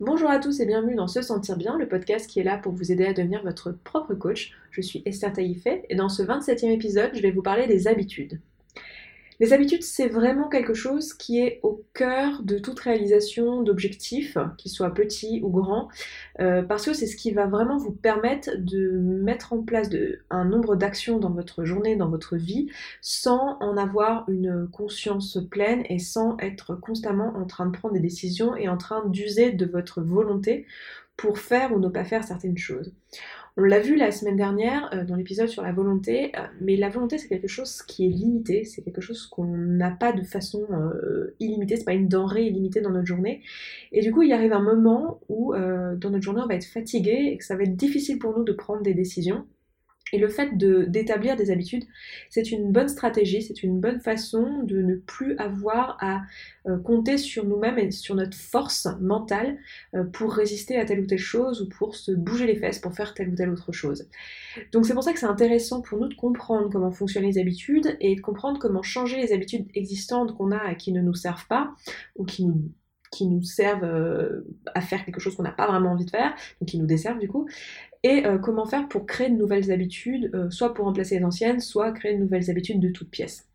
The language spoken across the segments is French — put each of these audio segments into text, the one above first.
Bonjour à tous et bienvenue dans Se Sentir Bien, le podcast qui est là pour vous aider à devenir votre propre coach. Je suis Esther Taïfé et dans ce 27e épisode, je vais vous parler des habitudes. Les habitudes, c'est vraiment quelque chose qui est au cœur de toute réalisation d'objectifs, qu'ils soient petits ou grands, euh, parce que c'est ce qui va vraiment vous permettre de mettre en place un nombre d'actions dans votre journée, dans votre vie, sans en avoir une conscience pleine et sans être constamment en train de prendre des décisions et en train d'user de votre volonté pour faire ou ne pas faire certaines choses. On l'a vu la semaine dernière euh, dans l'épisode sur la volonté, euh, mais la volonté c'est quelque chose qui est limité, c'est quelque chose qu'on n'a pas de façon euh, illimitée, c'est pas une denrée illimitée dans notre journée. Et du coup, il arrive un moment où dans notre journée on va être fatigué et que ça va être difficile pour nous de prendre des décisions. Et le fait d'établir des habitudes, c'est une bonne stratégie, c'est une bonne façon de ne plus avoir à euh, compter sur nous-mêmes et sur notre force mentale euh, pour résister à telle ou telle chose ou pour se bouger les fesses pour faire telle ou telle autre chose. Donc c'est pour ça que c'est intéressant pour nous de comprendre comment fonctionnent les habitudes et de comprendre comment changer les habitudes existantes qu'on a et qui ne nous servent pas ou qui nous qui nous servent euh, à faire quelque chose qu'on n'a pas vraiment envie de faire, donc qui nous desservent du coup, et euh, comment faire pour créer de nouvelles habitudes, euh, soit pour remplacer les anciennes, soit créer de nouvelles habitudes de toutes pièces.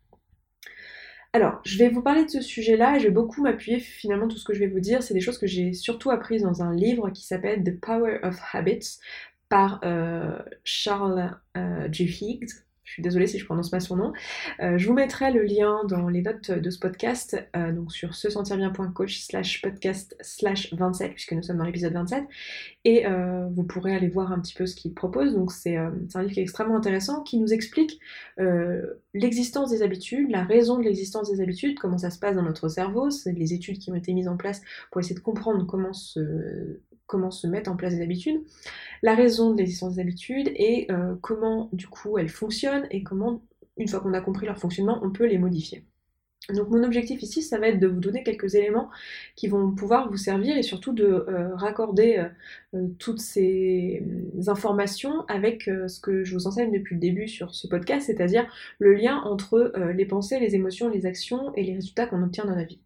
Alors, je vais vous parler de ce sujet-là et je vais beaucoup m'appuyer, finalement, tout ce que je vais vous dire, c'est des choses que j'ai surtout apprises dans un livre qui s'appelle The Power of Habits par euh, Charles G. Higgs, je suis désolée si je prononce pas son nom. Euh, je vous mettrai le lien dans les notes de ce podcast, euh, donc sur se sentir bien.coach slash podcast slash 27, puisque nous sommes dans l'épisode 27. Et euh, vous pourrez aller voir un petit peu ce qu'il propose. Donc c'est un livre qui est extrêmement intéressant, qui nous explique l'existence des habitudes, la raison de l'existence des habitudes, comment ça se passe dans notre cerveau. C'est les études qui ont été mises en place pour essayer de comprendre comment se comment se mettre en place des habitudes, la raison de l'existence des habitudes et euh, comment du coup elles fonctionnent et comment, une fois qu'on a compris leur fonctionnement, on peut les modifier. Donc mon objectif ici, ça va être de vous donner quelques éléments qui vont pouvoir vous servir et surtout de euh, raccorder euh, toutes ces informations avec ce que je vous enseigne depuis le début sur ce podcast, c'est-à-dire le lien entre les pensées, les émotions, les actions et les résultats qu'on obtient dans la vie.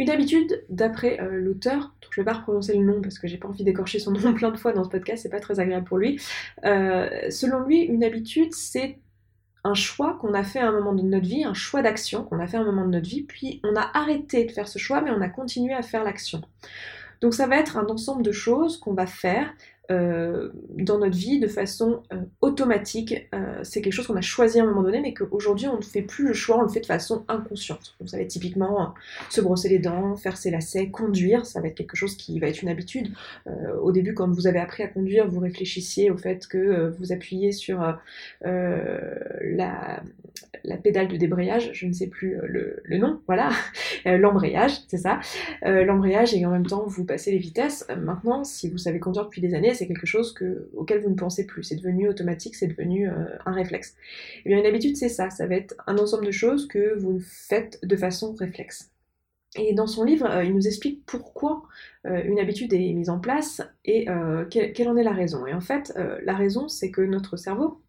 Une habitude, d'après l'auteur, je ne vais pas prononcer le nom parce que j'ai pas envie d'écorcher son nom plein de fois dans ce podcast, c'est pas très agréable pour lui. Euh, selon lui, une habitude, c'est un choix qu'on a fait à un moment de notre vie, un choix d'action qu'on a fait à un moment de notre vie, puis on a arrêté de faire ce choix, mais on a continué à faire l'action. Donc ça va être un ensemble de choses qu'on va faire euh, dans notre vie de façon euh, automatique. Euh, c'est quelque chose qu'on a choisi à un moment donné, mais qu'aujourd'hui on ne fait plus le choix, on le fait de façon inconsciente. Donc ça va être typiquement se brosser les dents, faire ses lacets, conduire, ça va être quelque chose qui va être une habitude. au début, quand vous avez appris à conduire, vous réfléchissiez au fait que vous appuyez sur la, la, pédale de débrayage, je ne sais plus le, le nom, voilà, l'embrayage, c'est ça, l'embrayage et en même temps vous passez les vitesses. maintenant, si vous savez conduire depuis des années, c'est quelque chose auquel vous ne pensez plus. C'est devenu automatique, c'est devenu euh, un réflexe. Eh bien une habitude, c'est ça. Ça va être un ensemble de choses que vous faites de façon réflexe. Et dans son livre, euh, il nous explique pourquoi euh, une habitude est mise en place et quelle, en est la raison. Et en fait, la raison, c'est que notre cerveau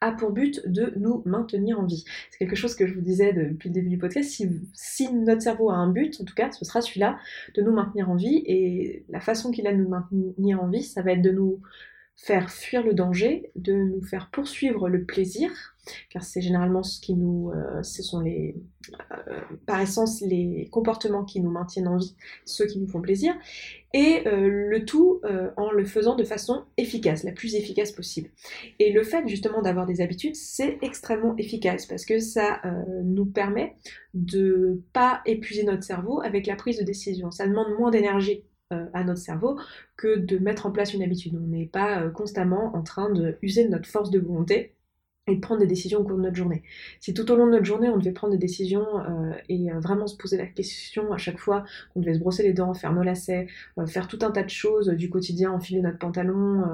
a pour but de nous maintenir en vie. C'est quelque chose que je vous disais depuis le début du podcast. Si, si, notre cerveau a un but, en tout cas, ce sera celui-là, de nous maintenir en vie. Et la façon qu'il a de nous maintenir en vie, ça va être de nous faire fuir le danger, de nous faire poursuivre le plaisir, car c'est généralement ce qui nous, euh, ce sont les, euh, par essence, les comportements qui nous maintiennent en vie, ceux qui nous font plaisir, et euh, le tout en le faisant de façon efficace, la plus efficace possible. Et le fait justement d'avoir des habitudes, c'est extrêmement efficace parce que ça nous permet de pas épuiser notre cerveau avec la prise de décision. Ça demande moins d'énergie à notre cerveau que de mettre en place une habitude. On n'est pas euh, constamment en train de user de notre force de volonté et de prendre des décisions au cours de notre journée. Si tout au long de notre journée on devait prendre des décisions euh, et vraiment se poser la question à chaque fois qu'on devait se brosser les dents, faire nos lacets, faire tout un tas de choses du quotidien, enfiler notre pantalon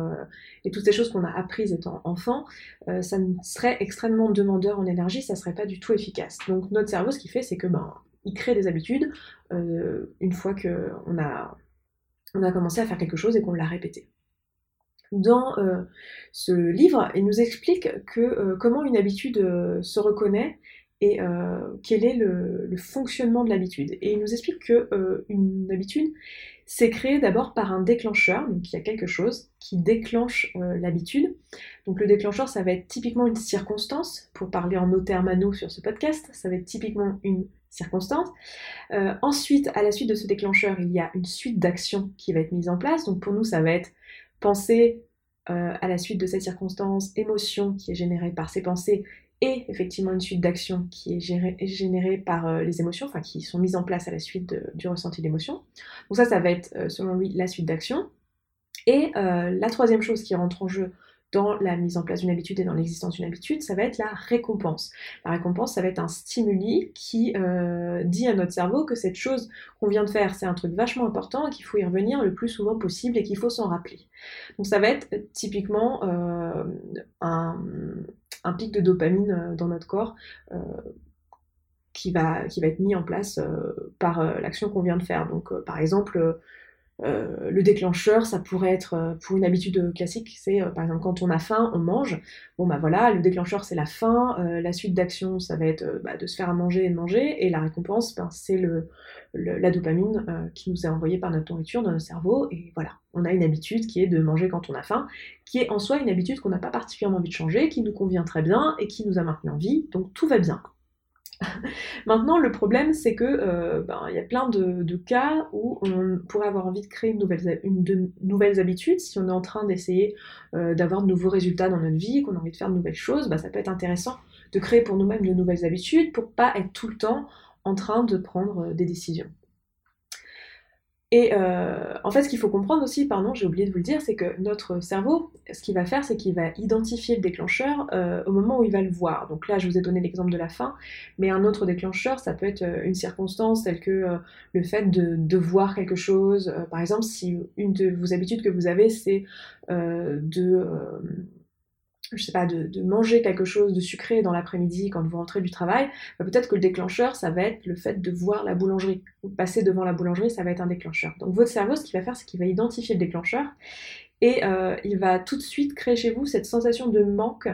et toutes ces choses qu'on a apprises étant enfant, ça serait extrêmement demandeur en énergie, ça serait pas du tout efficace. Donc notre cerveau ce qu'il fait c'est que ben il crée des habitudes une fois qu'on a on a commencé à faire quelque chose et qu'on l'a répété. Dans euh, ce livre, il nous explique que euh, comment une habitude euh, se reconnaît et quel est le, fonctionnement de l'habitude. Et il nous explique que une habitude, c'est créé d'abord par un déclencheur, donc il y a quelque chose qui déclenche l'habitude. Donc le déclencheur, ça va être typiquement une circonstance, pour parler en termes à sur ce podcast, ça va être typiquement une circonstance. Euh, ensuite, à la suite de ce déclencheur, il y a une suite d'actions qui va être mise en place. Donc pour nous, ça va être penser euh, à la suite de cette circonstance, émotion qui est générée par ces pensées et effectivement une suite d'actions qui est générée par euh, les émotions, enfin qui sont mises en place à la suite du ressenti d'émotion. Donc ça, ça va être selon lui la suite d'actions. Et la troisième chose qui rentre en jeu dans la mise en place d'une habitude et dans l'existence d'une habitude, ça va être la récompense. La récompense, ça va être un stimuli qui dit à notre cerveau que cette chose qu'on vient de faire, c'est un truc vachement important et qu'il faut y revenir le plus souvent possible et qu'il faut s'en rappeler. Donc ça va être typiquement un, un pic de dopamine euh, dans notre corps euh, qui, va, qui va être mis en place euh, par l'action qu'on vient de faire. Donc par exemple, le déclencheur, ça pourrait être pour une habitude classique, c'est par exemple quand on a faim, on mange. Bon bah voilà, le déclencheur c'est la faim, la suite d'action ça va être bah, de se faire à manger et de manger, et la récompense ben, c'est le, la dopamine euh, qui nous est envoyée par notre nourriture dans notre cerveau. Et voilà, on a une habitude qui est de manger quand on a faim, qui est en soi une habitude qu'on n'a pas particulièrement envie de changer, qui nous convient très bien et qui nous a maintenu en vie. Donc tout va bien. Maintenant, le problème, c'est que euh, ben, y a plein de, cas où on pourrait avoir envie de créer une nouvelle, une, de nouvelles habitudes. Si on est en train d'essayer euh, d'avoir de nouveaux résultats dans notre vie, qu'on a envie de faire de nouvelles choses, ben, ça peut être intéressant de créer pour nous-mêmes de nouvelles habitudes pour pas être tout le temps en train de prendre euh, des décisions. Et euh, en fait, ce qu'il faut comprendre aussi, pardon, j'ai oublié de vous le dire, c'est que notre cerveau, ce qu'il va faire, c'est qu'il va identifier le déclencheur euh, au moment où il va le voir. Donc là, je vous ai donné l'exemple de la faim, mais un autre déclencheur, ça peut être une circonstance telle que le fait de, de, voir quelque chose. par exemple, si une de vos habitudes que vous avez, c'est de je sais pas, de, manger quelque chose de sucré dans l'après-midi quand vous rentrez du travail, bah, peut-être que le déclencheur, ça va être le fait de voir la boulangerie. Ou passer devant la boulangerie, ça va être un déclencheur. Donc votre cerveau, ce qu'il va faire, c'est qu'il va identifier le déclencheur et euh, il va tout de suite créer chez vous cette sensation de manque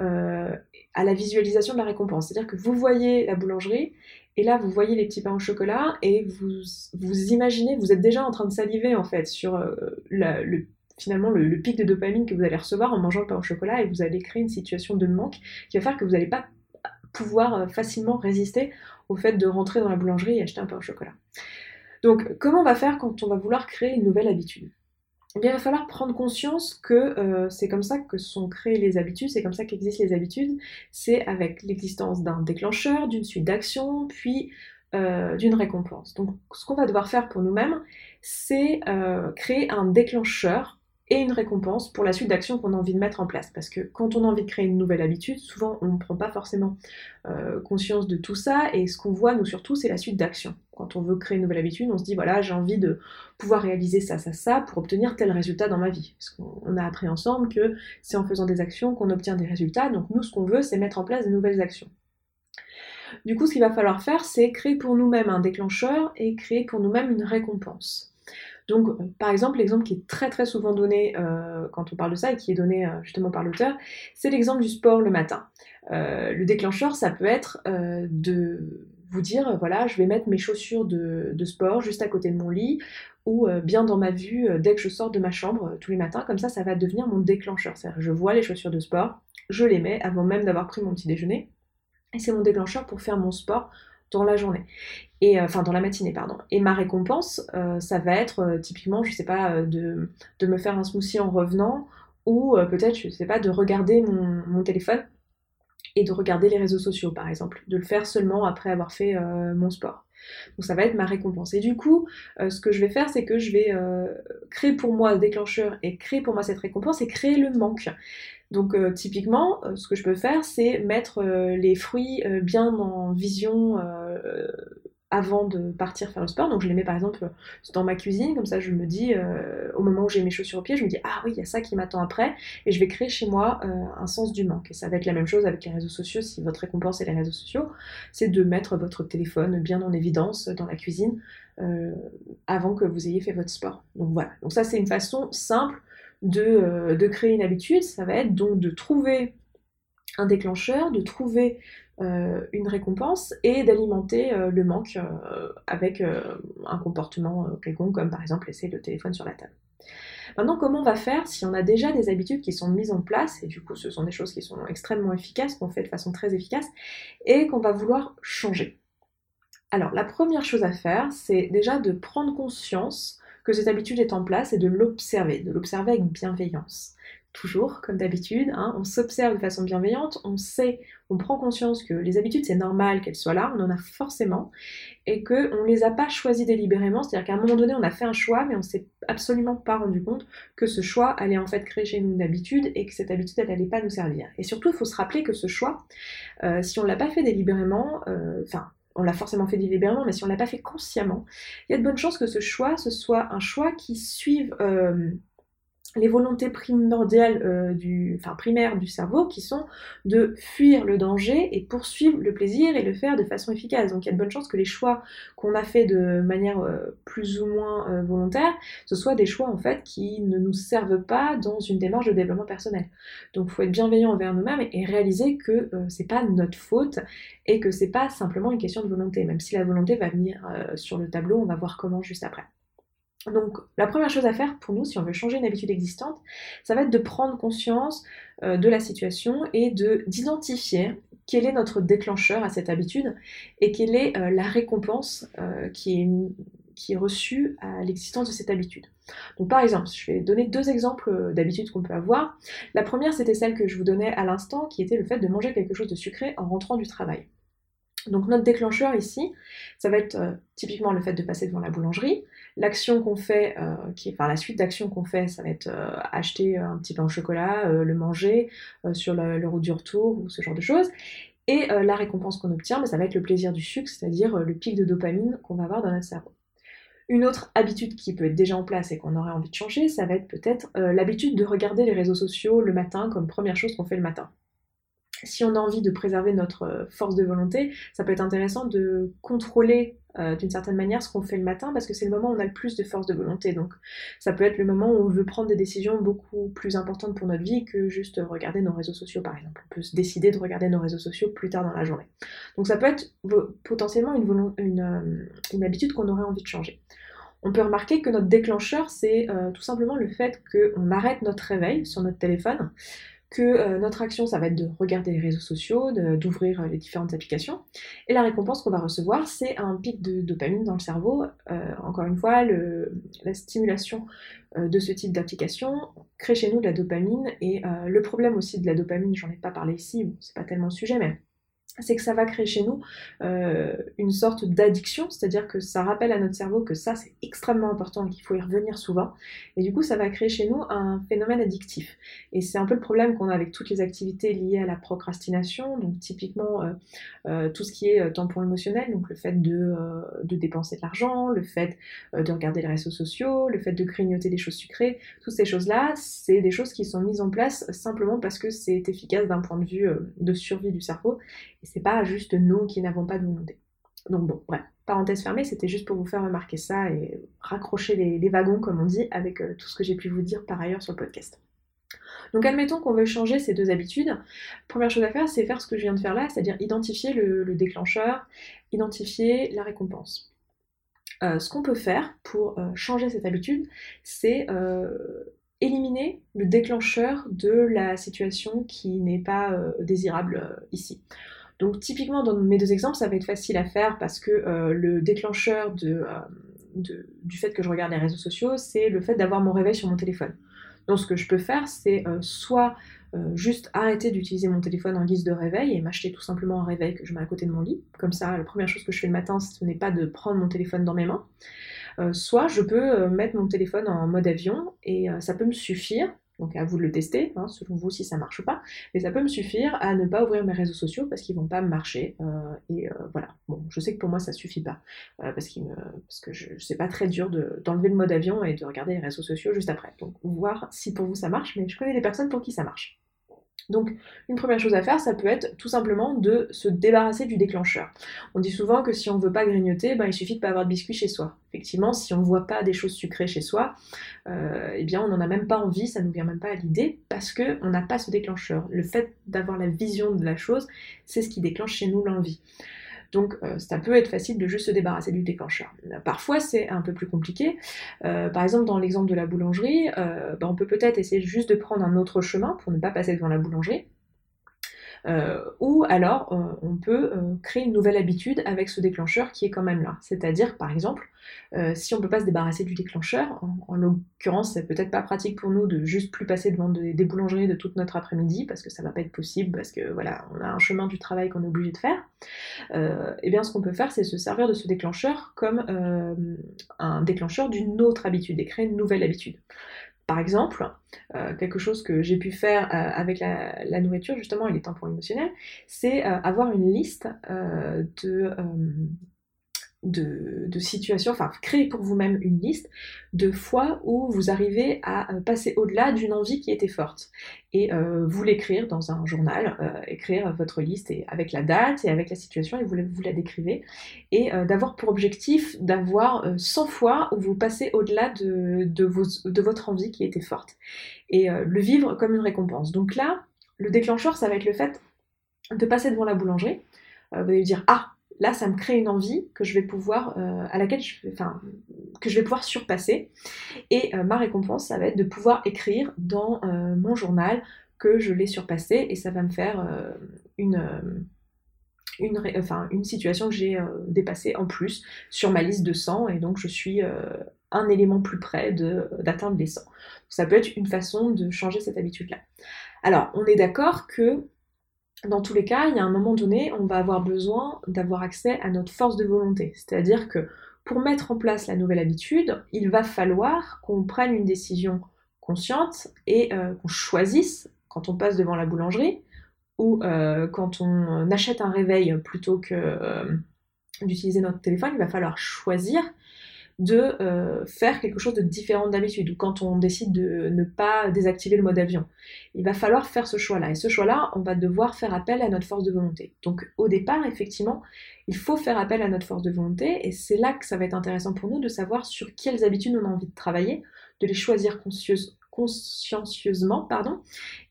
euh, à la visualisation de la récompense. C'est-à-dire que vous voyez la boulangerie et là, vous voyez les petits pains au chocolat et vous, vous imaginez, vous êtes déjà en train de saliver en fait sur euh, le finalement le, pic de dopamine que vous allez recevoir en mangeant le pain au chocolat et vous allez créer une situation de manque qui va faire que vous n'allez pas pouvoir euh, facilement résister au fait de rentrer dans la boulangerie et acheter un pain au chocolat. Donc comment on va faire quand on va vouloir créer une nouvelle habitude? Eh bien, il va falloir prendre conscience que euh, c'est comme ça que sont créées les habitudes, c'est comme ça qu'existent les habitudes, c'est avec l'existence d'un déclencheur, d'une suite d'actions, puis euh, d'une récompense. Donc ce qu'on va devoir faire pour nous-mêmes, c'est créer un déclencheur et une récompense pour la suite d'actions qu'on a envie de mettre en place. Parce que quand on a envie de créer une nouvelle habitude, souvent on ne prend pas forcément euh, conscience de tout ça, et ce qu'on voit, nous surtout, c'est la suite d'actions. Quand on veut créer une nouvelle habitude, on se dit, voilà, j'ai envie de pouvoir réaliser ça, ça, ça, pour obtenir tel résultat dans ma vie. Parce qu'on a appris ensemble que c'est en faisant des actions qu'on obtient des résultats, donc nous, ce qu'on veut, c'est mettre en place de nouvelles actions. Du coup, ce qu'il va falloir faire, c'est créer pour nous-mêmes un déclencheur et créer pour nous-mêmes une récompense. Donc, euh, par exemple, l'exemple qui est très très souvent donné euh, quand on parle de ça et qui est donné euh, justement par l'auteur, c'est l'exemple du sport le matin. le déclencheur, ça peut être de vous dire, voilà, je vais mettre mes chaussures de, sport juste à côté de mon lit ou bien dans ma vue dès que je sors de ma chambre tous les matins. Comme ça, ça va devenir mon déclencheur. C'est-à-dire, je vois les chaussures de sport, je les mets avant même d'avoir pris mon petit déjeuner. Et c'est mon déclencheur pour faire mon sport dans la journée. Et, euh, enfin, dans la matinée, pardon. Et ma récompense, euh, ça va être euh, typiquement, je sais pas, de, me faire un smoothie en revenant, ou peut-être, je sais pas, de regarder mon, mon, téléphone et de regarder les réseaux sociaux, par exemple. De le faire seulement après avoir fait mon sport. Donc ça va être ma récompense. Et du coup, ce que je vais faire, c'est que je vais créer pour moi le déclencheur et créer pour moi cette récompense et créer le manque. Donc euh, typiquement, euh, ce que je peux faire, c'est mettre euh, les fruits bien en vision avant de partir faire le sport. Donc je les mets par exemple dans ma cuisine, comme ça je me dis, au moment où j'ai mes chaussures aux pieds, je me dis, ah oui, il y a ça qui m'attend après, et je vais créer chez moi un sens du manque. Et ça va être la même chose avec les réseaux sociaux, si votre récompense est les réseaux sociaux, c'est de mettre votre téléphone bien en évidence dans la cuisine avant que vous ayez fait votre sport. Donc voilà, donc ça c'est une façon simple euh, de, créer une habitude, ça va être donc de trouver un déclencheur, de trouver une récompense et d'alimenter le manque avec un comportement quelconque, comme par exemple laisser le téléphone sur la table. Maintenant, comment on va faire si on a déjà des habitudes qui sont mises en place, et du coup ce sont des choses qui sont extrêmement efficaces, qu'on fait de façon très efficace, et qu'on va vouloir changer? Alors, la première chose à faire, c'est déjà de prendre conscience que cette habitude est en place et de l'observer, de l'observer avec bienveillance toujours, comme d'habitude, hein, on s'observe de façon bienveillante, on sait, on prend conscience que les habitudes, c'est normal qu'elles soient là, on en a forcément, et qu'on ne les a pas choisies délibérément, c'est-à-dire qu'à un moment donné, on a fait un choix, mais on ne s'est absolument pas rendu compte que ce choix allait en fait créer chez nous une habitude et que cette habitude, elle n'allait pas nous servir. Et surtout, il faut se rappeler que ce choix, euh, si on ne l'a pas fait délibérément, euh, enfin, on l'a forcément fait délibérément, mais si on ne l'a pas fait consciemment, il y a de bonnes chances que ce choix, ce soit un choix qui suive euh, les volontés primordiales euh, du, enfin primaires du cerveau qui sont de fuir le danger et poursuivre le plaisir et le faire de façon efficace. Donc il y a de bonnes chances que les choix qu'on a fait de manière euh, plus ou moins euh, volontaire, ce soient des choix en fait qui ne nous servent pas dans une démarche de développement personnel. Donc il faut être bienveillant envers nous-mêmes et, et réaliser que c'est pas notre faute et que c'est pas simplement une question de volonté, même si la volonté va venir sur le tableau, on va voir comment juste après. Donc la première chose à faire pour nous, si on veut changer une habitude existante, ça va être de prendre conscience euh, de la situation et de d'identifier quel est notre déclencheur à cette habitude et quelle est euh, la récompense euh, qui, est, qui est reçue à l'existence de cette habitude. Donc par exemple, je vais donner deux exemples d'habitudes qu'on peut avoir. La première, c'était celle que je vous donnais à l'instant, qui était le fait de manger quelque chose de sucré en rentrant du travail. Donc notre déclencheur ici, ça va être euh, typiquement le fait de passer devant la boulangerie. L'action qu'on fait, euh, qui est, enfin la suite d'actions qu'on fait, ça va être euh, acheter un petit pain au chocolat, le manger sur le, le, route du retour ou ce genre de choses. Et la récompense qu'on obtient, bah, ça va être le plaisir du sucre, c'est-à-dire le pic de dopamine qu'on va avoir dans notre cerveau. Une autre habitude qui peut être déjà en place et qu'on aurait envie de changer, ça va être peut-être l'habitude de regarder les réseaux sociaux le matin comme première chose qu'on fait le matin si on a envie de préserver notre euh, force de volonté, ça peut être intéressant de contrôler euh, d'une certaine manière ce qu'on fait le matin parce que c'est le moment où on a le plus de force de volonté. Donc ça peut être le moment où on veut prendre des décisions beaucoup plus importantes pour notre vie que juste regarder nos réseaux sociaux par exemple. On peut se décider de regarder nos réseaux sociaux plus tard dans la journée. Donc ça peut être potentiellement euh, une habitude qu'on aurait envie de changer. On peut remarquer que notre déclencheur, c'est tout simplement le fait qu'on arrête notre réveil sur notre téléphone, que euh, notre action, ça va être de regarder les réseaux sociaux, d'ouvrir euh, les différentes applications. Et la récompense qu'on va recevoir, c'est un pic de dopamine dans le cerveau. Euh, encore une fois, la stimulation de ce type d'application crée chez nous de la dopamine. Et le problème aussi de la dopamine, j'en ai pas parlé ici, c'est pas tellement le sujet, mais c'est que ça va créer chez nous euh, une sorte d'addiction, c'est-à-dire que ça rappelle à notre cerveau que ça c'est extrêmement important et qu'il faut y revenir souvent, et du coup ça va créer chez nous un phénomène addictif. Et c'est un peu le problème qu'on a avec toutes les activités liées à la procrastination, donc typiquement euh, euh, tout ce qui est tampon émotionnel, donc le fait de, de dépenser de l'argent, le fait de regarder les réseaux sociaux, le fait de grignoter des choses sucrées, toutes ces choses-là, c'est des choses qui sont mises en place simplement parce que c'est efficace d'un point de vue de survie du cerveau et c'est pas juste nous qui n'avons pas de volonté. Donc bon, bref, parenthèse fermée, c'était juste pour vous faire remarquer ça et raccrocher les, wagons, comme on dit, avec euh, tout ce que j'ai pu vous dire par ailleurs sur le podcast. Donc admettons qu'on veut changer ces deux habitudes. Première chose à faire, c'est faire ce que je viens de faire là, c'est-à-dire identifier le, déclencheur, identifier la récompense. Euh, ce qu'on peut faire pour euh, changer cette habitude, c'est éliminer le déclencheur de la situation qui n'est pas désirable ici. Donc typiquement dans mes deux exemples, ça va être facile à faire parce que euh, le déclencheur euh, du fait que je regarde les réseaux sociaux, c'est le fait d'avoir mon réveil sur mon téléphone. Donc ce que je peux faire, c'est euh, soit juste arrêter d'utiliser mon téléphone en guise de réveil et m'acheter tout simplement un réveil que je mets à côté de mon lit. Comme ça, la première chose que je fais le matin, ce n'est pas de prendre mon téléphone dans mes mains. soit je peux mettre mon téléphone en mode avion et ça peut me suffire donc à vous de le tester, hein, selon vous si ça marche ou pas. Mais ça peut me suffire à ne pas ouvrir mes réseaux sociaux parce qu'ils vont pas marcher. Euh, et euh, voilà. Bon, je sais que pour moi ça suffit pas euh, parce, que je, c'est pas très dur d'enlever le mode avion et de regarder les réseaux sociaux juste après. Donc voir si pour vous ça marche. Mais je connais des personnes pour qui ça marche. Donc, une première chose à faire, ça peut être tout simplement de se débarrasser du déclencheur. On dit souvent que si on ne veut pas grignoter, ben, il suffit de ne pas avoir de biscuits chez soi. Effectivement, si on ne voit pas des choses sucrées chez soi, euh, eh bien, on n'en a même pas envie, ça ne nous vient même pas à l'idée, parce qu'on n'a pas ce déclencheur. Le fait d'avoir la vision de la chose, c'est ce qui déclenche chez nous l'envie. Donc euh, ça peut être facile de juste se débarrasser du déclencheur. Parfois c'est un peu plus compliqué. Euh, par exemple dans l'exemple de la boulangerie, euh, bah, on peut peut-être essayer juste de prendre un autre chemin pour ne pas passer devant la boulangerie. Euh, ou alors, euh, on peut euh, créer une nouvelle habitude avec ce déclencheur qui est quand même là. C'est-à-dire, par exemple, si on ne peut pas se débarrasser du déclencheur, en, l'occurrence, c'est peut-être pas pratique pour nous de juste plus passer devant des, boulangeries de toute notre après-midi, parce que ça va pas être possible, parce que voilà, on a un chemin du travail qu'on est obligé de faire. et eh bien, ce qu'on peut faire, c'est se servir de ce déclencheur comme un déclencheur d'une autre habitude et créer une nouvelle habitude. Par exemple, euh, quelque chose que j'ai pu faire euh, avec la, nourriture, justement, et les tampons émotionnels, c'est euh, avoir une liste de de, situations, enfin créer pour vous-même une liste de fois où vous arrivez à euh, passer au-delà d'une envie qui était forte. Et euh, vous l'écrire dans un journal, euh, écrire votre liste avec la date et avec la situation et vous, vous la décrivez. Et d'avoir pour objectif d'avoir 100 fois où vous passez au-delà de, de, de votre envie qui était forte. Et le vivre comme une récompense. Donc là, le déclencheur, ça va être le fait de passer devant la boulangerie. vous allez dire, ah, là, ça me crée une envie que je vais pouvoir, euh, à laquelle je, enfin, que je vais pouvoir surpasser. Et euh, ma récompense, ça va être de pouvoir écrire dans euh, mon journal que je l'ai surpassé et ça va me faire une, une, enfin, une situation que j'ai dépassée en plus sur ma liste de 100 et donc je suis un élément plus près d'atteindre les 100. Ça peut être une façon de changer cette habitude-là. Alors, on est d'accord que dans tous les cas, il y a un moment donné, on va avoir besoin d'avoir accès à notre force de volonté. C'est-à-dire que pour mettre en place la nouvelle habitude, il va falloir qu'on prenne une décision consciente et euh, qu'on choisisse quand on passe devant la boulangerie ou euh, quand on achète un réveil plutôt que euh, d'utiliser notre téléphone, il va falloir choisir de euh, faire quelque chose de différent d'habitude, ou quand on décide de ne pas désactiver le mode avion. Il va falloir faire ce choix-là. Et ce choix-là, on va devoir faire appel à notre force de volonté. Donc au départ, effectivement, il faut faire appel à notre force de volonté, et c'est là que ça va être intéressant pour nous de savoir sur quelles habitudes on a envie de travailler, de les choisir conscieusement consciencieusement, pardon,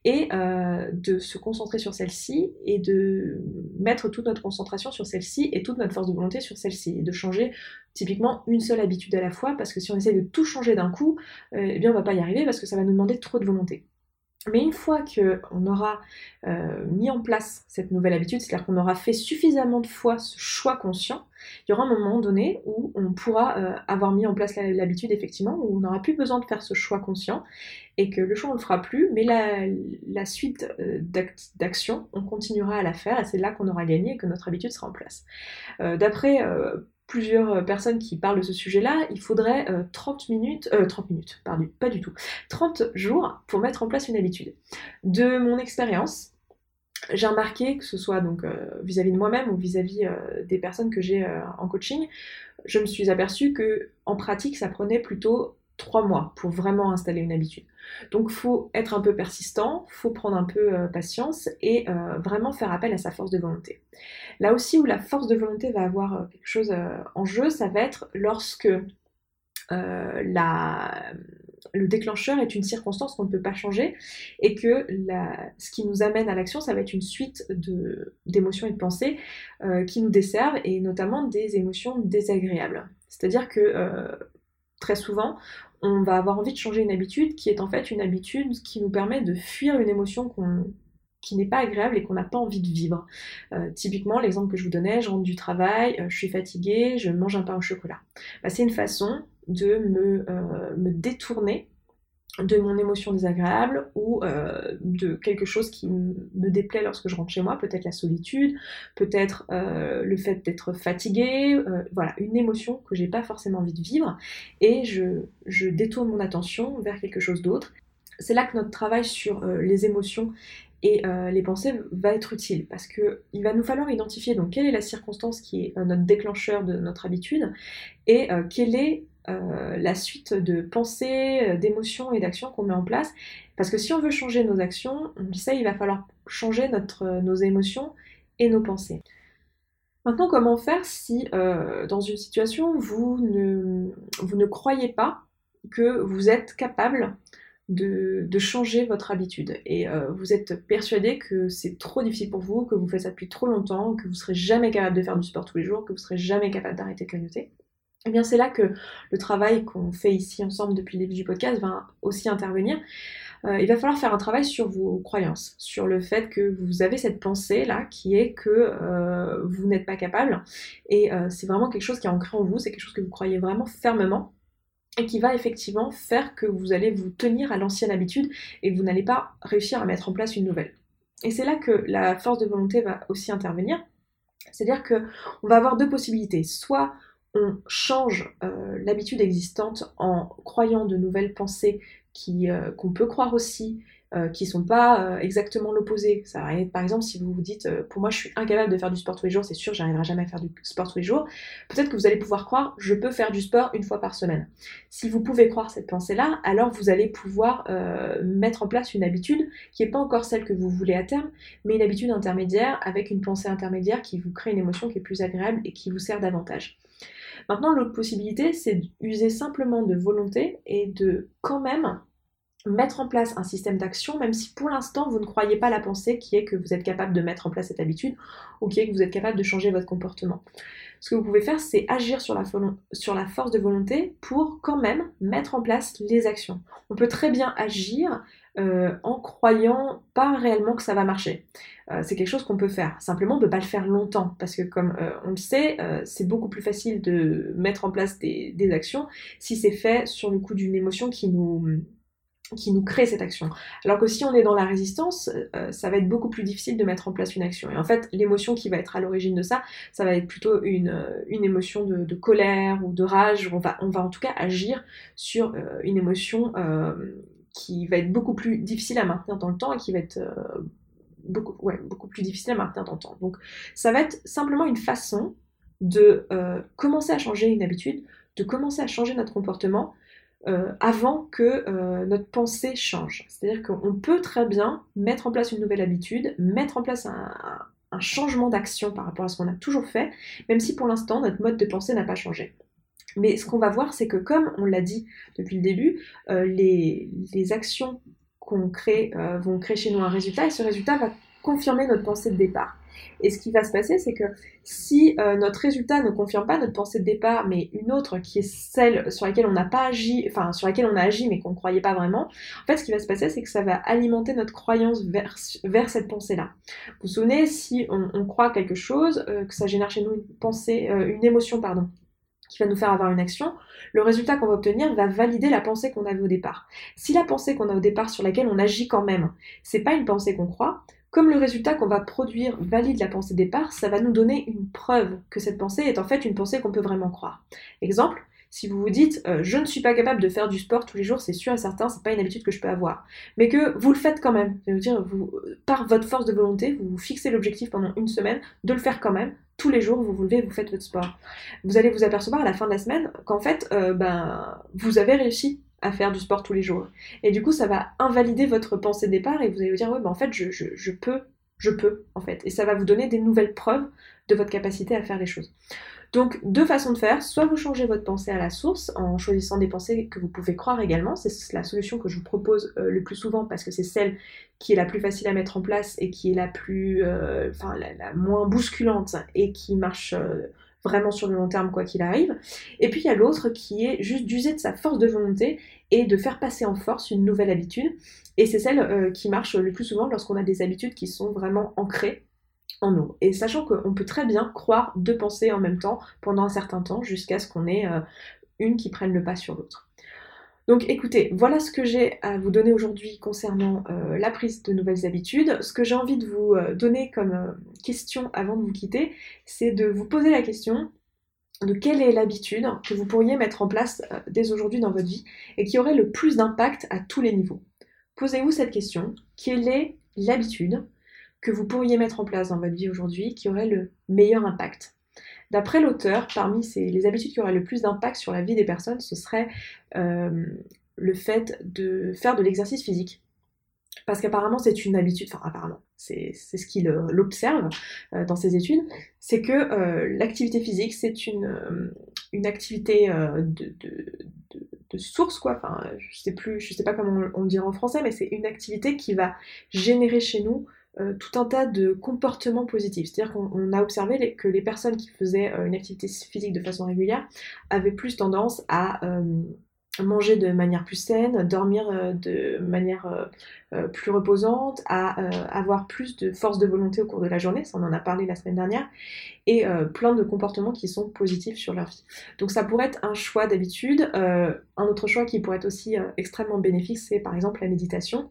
et euh, de se concentrer sur celle-ci et de mettre toute notre concentration sur celle-ci et toute notre force de volonté sur celle-ci et de changer typiquement une seule habitude à la fois parce que si on essaie de tout changer d'un coup, euh, eh bien on va pas y arriver parce que ça va nous demander trop de volonté. Mais une fois qu'on aura euh, mis en place cette nouvelle habitude, c'est-à-dire qu'on aura fait suffisamment de fois ce choix conscient, il y aura un moment donné où on pourra euh, avoir mis en place l'habitude effectivement, où on n'aura plus besoin de faire ce choix conscient et que le choix on ne le fera plus, mais la, suite euh, d'actions, on continuera à la faire et c'est là qu'on aura gagné et que notre habitude sera en place. D'après plusieurs euh, personnes qui parlent de ce sujet-là, il faudrait 30 euh, minutes, 30 euh, minutes, pardon, pas du tout, 30 jours pour mettre en place une habitude. De mon expérience, j'ai remarqué que ce soit donc vis-à-vis de moi-même ou vis-à-vis des personnes que j'ai en coaching, je me suis aperçue que en pratique, ça prenait plutôt trois mois pour vraiment installer une habitude. Donc faut être un peu persistant, faut prendre un peu euh, patience et euh, vraiment faire appel à sa force de volonté. Là aussi où la force de volonté va avoir euh, quelque chose en jeu, ça va être lorsque la, le déclencheur est une circonstance qu'on ne peut pas changer et que la, ce qui nous amène à l'action, ça va être une suite d'émotions et de pensées qui nous desservent et notamment des émotions désagréables. C'est-à-dire que très souvent, on va avoir envie de changer une habitude qui est en fait une habitude qui nous permet de fuir une émotion qui n'est pas agréable et qu'on n'a pas envie de vivre. Euh, typiquement, l'exemple que je vous donnais, je rentre du travail, euh, je suis fatiguée, je mange un pain au chocolat. Bah, c'est une façon de me, euh, me détourner de mon émotion désagréable ou euh, de quelque chose qui me déplaît lorsque je rentre chez moi, peut-être la solitude, peut-être euh, le fait d'être fatigué, euh, voilà, une émotion que j'ai pas forcément envie de vivre et je, je détourne mon attention vers quelque chose d'autre. C'est là que notre travail sur les émotions et les pensées va être utile parce que il va nous falloir identifier donc quelle est la circonstance qui est notre déclencheur de notre habitude et quelle est la suite de pensées, d'émotions et d'actions qu'on met en place. Parce que si on veut changer nos actions, on ça, il va falloir changer notre, nos émotions et nos pensées. Maintenant, comment faire si dans une situation vous ne, croyez pas que vous êtes capable de, changer votre habitude? Et euh, vous êtes persuadé que c'est trop difficile pour vous, que vous faites ça depuis trop longtemps, que vous serez jamais capable de faire du sport tous les jours, que vous serez jamais capable d'arrêter de grignoter. Eh bien c'est là que le travail qu'on fait ici ensemble depuis le début du podcast va aussi intervenir. Euh, il va falloir faire un travail sur vos croyances, sur le fait que vous avez cette pensée là qui est que euh, vous n'êtes pas capable. Et c'est vraiment quelque chose qui est ancré en vous, c'est quelque chose que vous croyez vraiment fermement et qui va effectivement faire que vous allez vous tenir à l'ancienne habitude et que vous n'allez pas réussir à mettre en place une nouvelle. Et c'est là que la force de volonté va aussi intervenir. C'est-à-dire qu'on va avoir deux possibilités. Soit on change euh, l'habitude existante en croyant de nouvelles pensées euh, qu'on peut croire aussi euh, qui sont pas euh, exactement l'opposé. Ça par exemple si vous vous dites pour moi je suis incapable de faire du sport tous les jours, c'est sûr j'arriverai jamais à faire du sport tous les jours. Peut-être que vous allez pouvoir croire je peux faire du sport une fois par semaine. Si vous pouvez croire cette pensée-là, alors vous allez pouvoir mettre en place une habitude qui n'est pas encore celle que vous voulez à terme, mais une habitude intermédiaire avec une pensée intermédiaire qui vous crée une émotion qui est plus agréable et qui vous sert davantage. Maintenant, l'autre possibilité, c'est d'user simplement de volonté et de quand même mettre en place un système d'action, même si pour l'instant vous ne croyez pas la pensée qui est que vous êtes capable de mettre en place cette habitude ou qui est que vous êtes capable de changer votre comportement. Ce que vous pouvez faire, c'est agir sur la, sur la force de volonté pour quand même mettre en place les actions. On peut très bien agir euh, en croyant pas réellement que ça va marcher. Euh, c'est quelque chose qu'on peut faire. Simplement, on ne peut pas le faire longtemps parce que, comme euh, on le sait, c'est beaucoup plus facile de mettre en place des, des actions si c'est fait sur le coup d'une émotion qui nous, qui nous crée cette action. Alors que si on est dans la résistance, euh, ça va être beaucoup plus difficile de mettre en place une action. Et en fait, l'émotion qui va être à l'origine de ça, ça va être plutôt une, euh, une émotion de, colère ou de rage. On va, on va en tout cas agir sur euh, une émotion qui va être beaucoup plus difficile à maintenir dans le temps et qui va être beaucoup, ouais, beaucoup plus difficile à maintenir dans le temps. Donc ça va être simplement une façon de commencer à changer une habitude, de commencer à changer notre comportement euh, avant que euh, notre pensée change. C'est-à-dire qu'on peut très bien mettre en place une nouvelle habitude, mettre en place un, changement d'action par rapport à ce qu'on a toujours fait, même si pour l'instant notre mode de pensée n'a pas changé. Mais ce qu'on va voir, c'est que comme on l'a dit depuis le début, euh, les, les, actions qu'on crée vont créer chez nous un résultat et ce résultat va confirmer notre pensée de départ. Et ce qui va se passer, c'est que si euh, notre résultat ne confirme pas notre pensée de départ, mais une autre qui est celle sur laquelle on n'a pas agi, enfin sur laquelle on a agi mais qu'on ne croyait pas vraiment, en fait ce qui va se passer, c'est que ça va alimenter notre croyance vers, cette pensée-là. Vous vous souvenez, si on, croit quelque chose, euh, que ça génère chez nous une pensée, euh, une émotion, pardon, qui va nous faire avoir une action, le résultat qu'on va obtenir va valider la pensée qu'on avait au départ. Si la pensée qu'on a au départ sur laquelle on agit quand même, c'est pas une pensée qu'on croit, comme le résultat qu'on va produire valide la pensée départ, ça va nous donner une preuve que cette pensée est en fait une pensée qu'on peut vraiment croire. Exemple, si vous vous dites euh, je ne suis pas capable de faire du sport tous les jours, c'est sûr et certain, c'est pas une habitude que je peux avoir, mais que vous le faites quand même, dire vous, par votre force de volonté, vous vous fixez l'objectif pendant une semaine de le faire quand même. Tous les jours, vous vous levez, vous faites votre sport. Vous allez vous apercevoir à la fin de la semaine qu'en fait, euh, ben, vous avez réussi à faire du sport tous les jours. Et du coup, ça va invalider votre pensée départ et vous allez vous dire, ouais, ben en fait, je, peux, je peux, en fait. Et ça va vous donner des nouvelles preuves de votre capacité à faire les choses. Donc, deux façons de faire. Soit vous changez votre pensée à la source en choisissant des pensées que vous pouvez croire également. C'est la solution que je vous propose euh, le plus souvent parce que c'est celle qui est la plus facile à mettre en place et qui est la plus, euh, la, moins bousculante et qui marche euh, vraiment sur le long terme quoi qu'il arrive. Et puis il y a l'autre qui est juste d'user de sa force de volonté et de faire passer en force une nouvelle habitude. Et c'est celle euh, qui marche le plus souvent lorsqu'on a des habitudes qui sont vraiment ancrées en nous. Et sachant qu'on peut très bien croire deux pensées en même temps pendant un certain temps jusqu'à ce qu'on ait euh, une qui prenne le pas sur l'autre. Donc écoutez, voilà ce que j'ai à vous donner aujourd'hui concernant euh, la prise de nouvelles habitudes. Ce que j'ai envie de vous euh, donner comme euh, question avant de vous quitter, c'est de vous poser la question de quelle est l'habitude que vous pourriez mettre en place dès aujourd'hui dans votre vie et qui aurait le plus d'impact à tous les niveaux. Posez-vous cette question, quelle est l'habitude que vous pourriez mettre en place dans votre vie aujourd'hui qui aurait le meilleur impact? D'après l'auteur, parmi les habitudes qui auraient le plus d'impact sur la vie des personnes, ce serait euh, le fait de faire de l'exercice physique. Parce qu'apparemment, c'est une habitude, enfin apparemment, c'est ce qu'il observe euh, dans ses études, c'est que euh, l'activité physique, c'est une, activité de, source, quoi. Enfin, je sais plus, je sais pas comment on, on le dit en français, mais c'est une activité qui va générer chez nous euh, tout un tas de comportements positifs. C'est-à-dire qu'on a observé que les personnes qui faisaient euh, une activité physique de façon régulière avaient plus tendance à euh, manger de manière plus saine, dormir de manière plus reposante, à avoir plus de force de volonté au cours de la journée, ça on en a parlé la semaine dernière, et plein de comportements qui sont positifs sur leur vie. Donc ça pourrait être un choix d'habitude. un autre choix qui pourrait être aussi extrêmement bénéfique, c'est par exemple la méditation.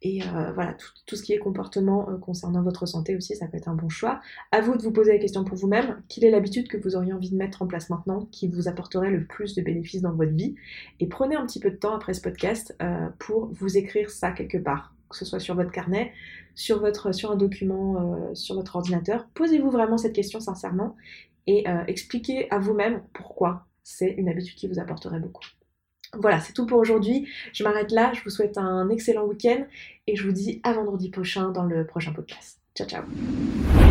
Et euh, voilà, tout, ce qui est comportement euh, concernant votre santé aussi, ça peut être un bon choix. À vous de vous poser la question pour vous-même, quelle est l'habitude que vous auriez envie de mettre en place maintenant qui vous apporterait le plus de bénéfices dans votre vie? Et prenez un petit peu de temps après ce podcast euh, pour vous écrire ça quelque part, que ce soit sur votre carnet, sur, votre, sur un document, sur votre ordinateur. Posez-vous vraiment cette question sincèrement et expliquez à vous-même pourquoi c'est une habitude qui vous apporterait beaucoup. Voilà, c'est tout pour aujourd'hui. Je m'arrête là. Je vous souhaite un excellent week-end et je vous dis à vendredi prochain dans le prochain podcast. Ciao, ciao.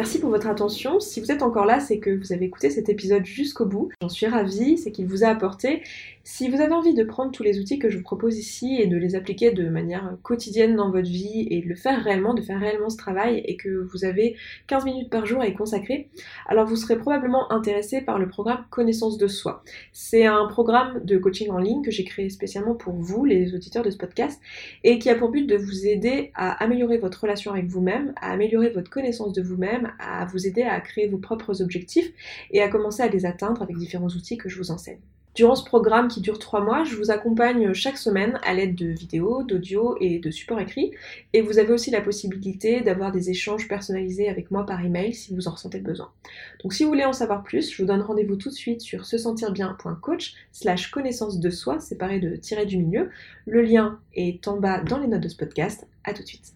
Merci pour votre attention. Si vous êtes encore là, c'est que vous avez écouté cet épisode jusqu'au bout. J'en suis ravie, c'est qu'il vous a apporté. Si vous avez envie de prendre tous les outils que je vous propose ici et de les appliquer de manière quotidienne dans votre vie et de le faire réellement, de faire réellement ce travail et que vous avez 15 minutes par jour à y consacrer, alors vous serez probablement intéressé par le programme Connaissance de soi. C'est un programme de coaching en ligne que j'ai créé spécialement pour vous, les auditeurs de ce podcast, et qui a pour but de vous aider à améliorer votre relation avec vous-même, à améliorer votre connaissance de vous-même, à vous aider à créer vos propres objectifs et à commencer à les atteindre avec différents outils que je vous enseigne. Durant ce programme qui dure trois mois, je vous accompagne chaque semaine à l'aide de vidéos, d'audio et de supports écrits. Et vous avez aussi la possibilité d'avoir des échanges personnalisés avec moi par email si vous en ressentez le besoin. Donc si vous voulez en savoir plus, je vous donne rendez-vous tout de suite sur se sentir bien.coach slash connaissance de soi séparé de tirer du milieu. Le lien est en bas dans les notes de ce podcast. À tout de suite.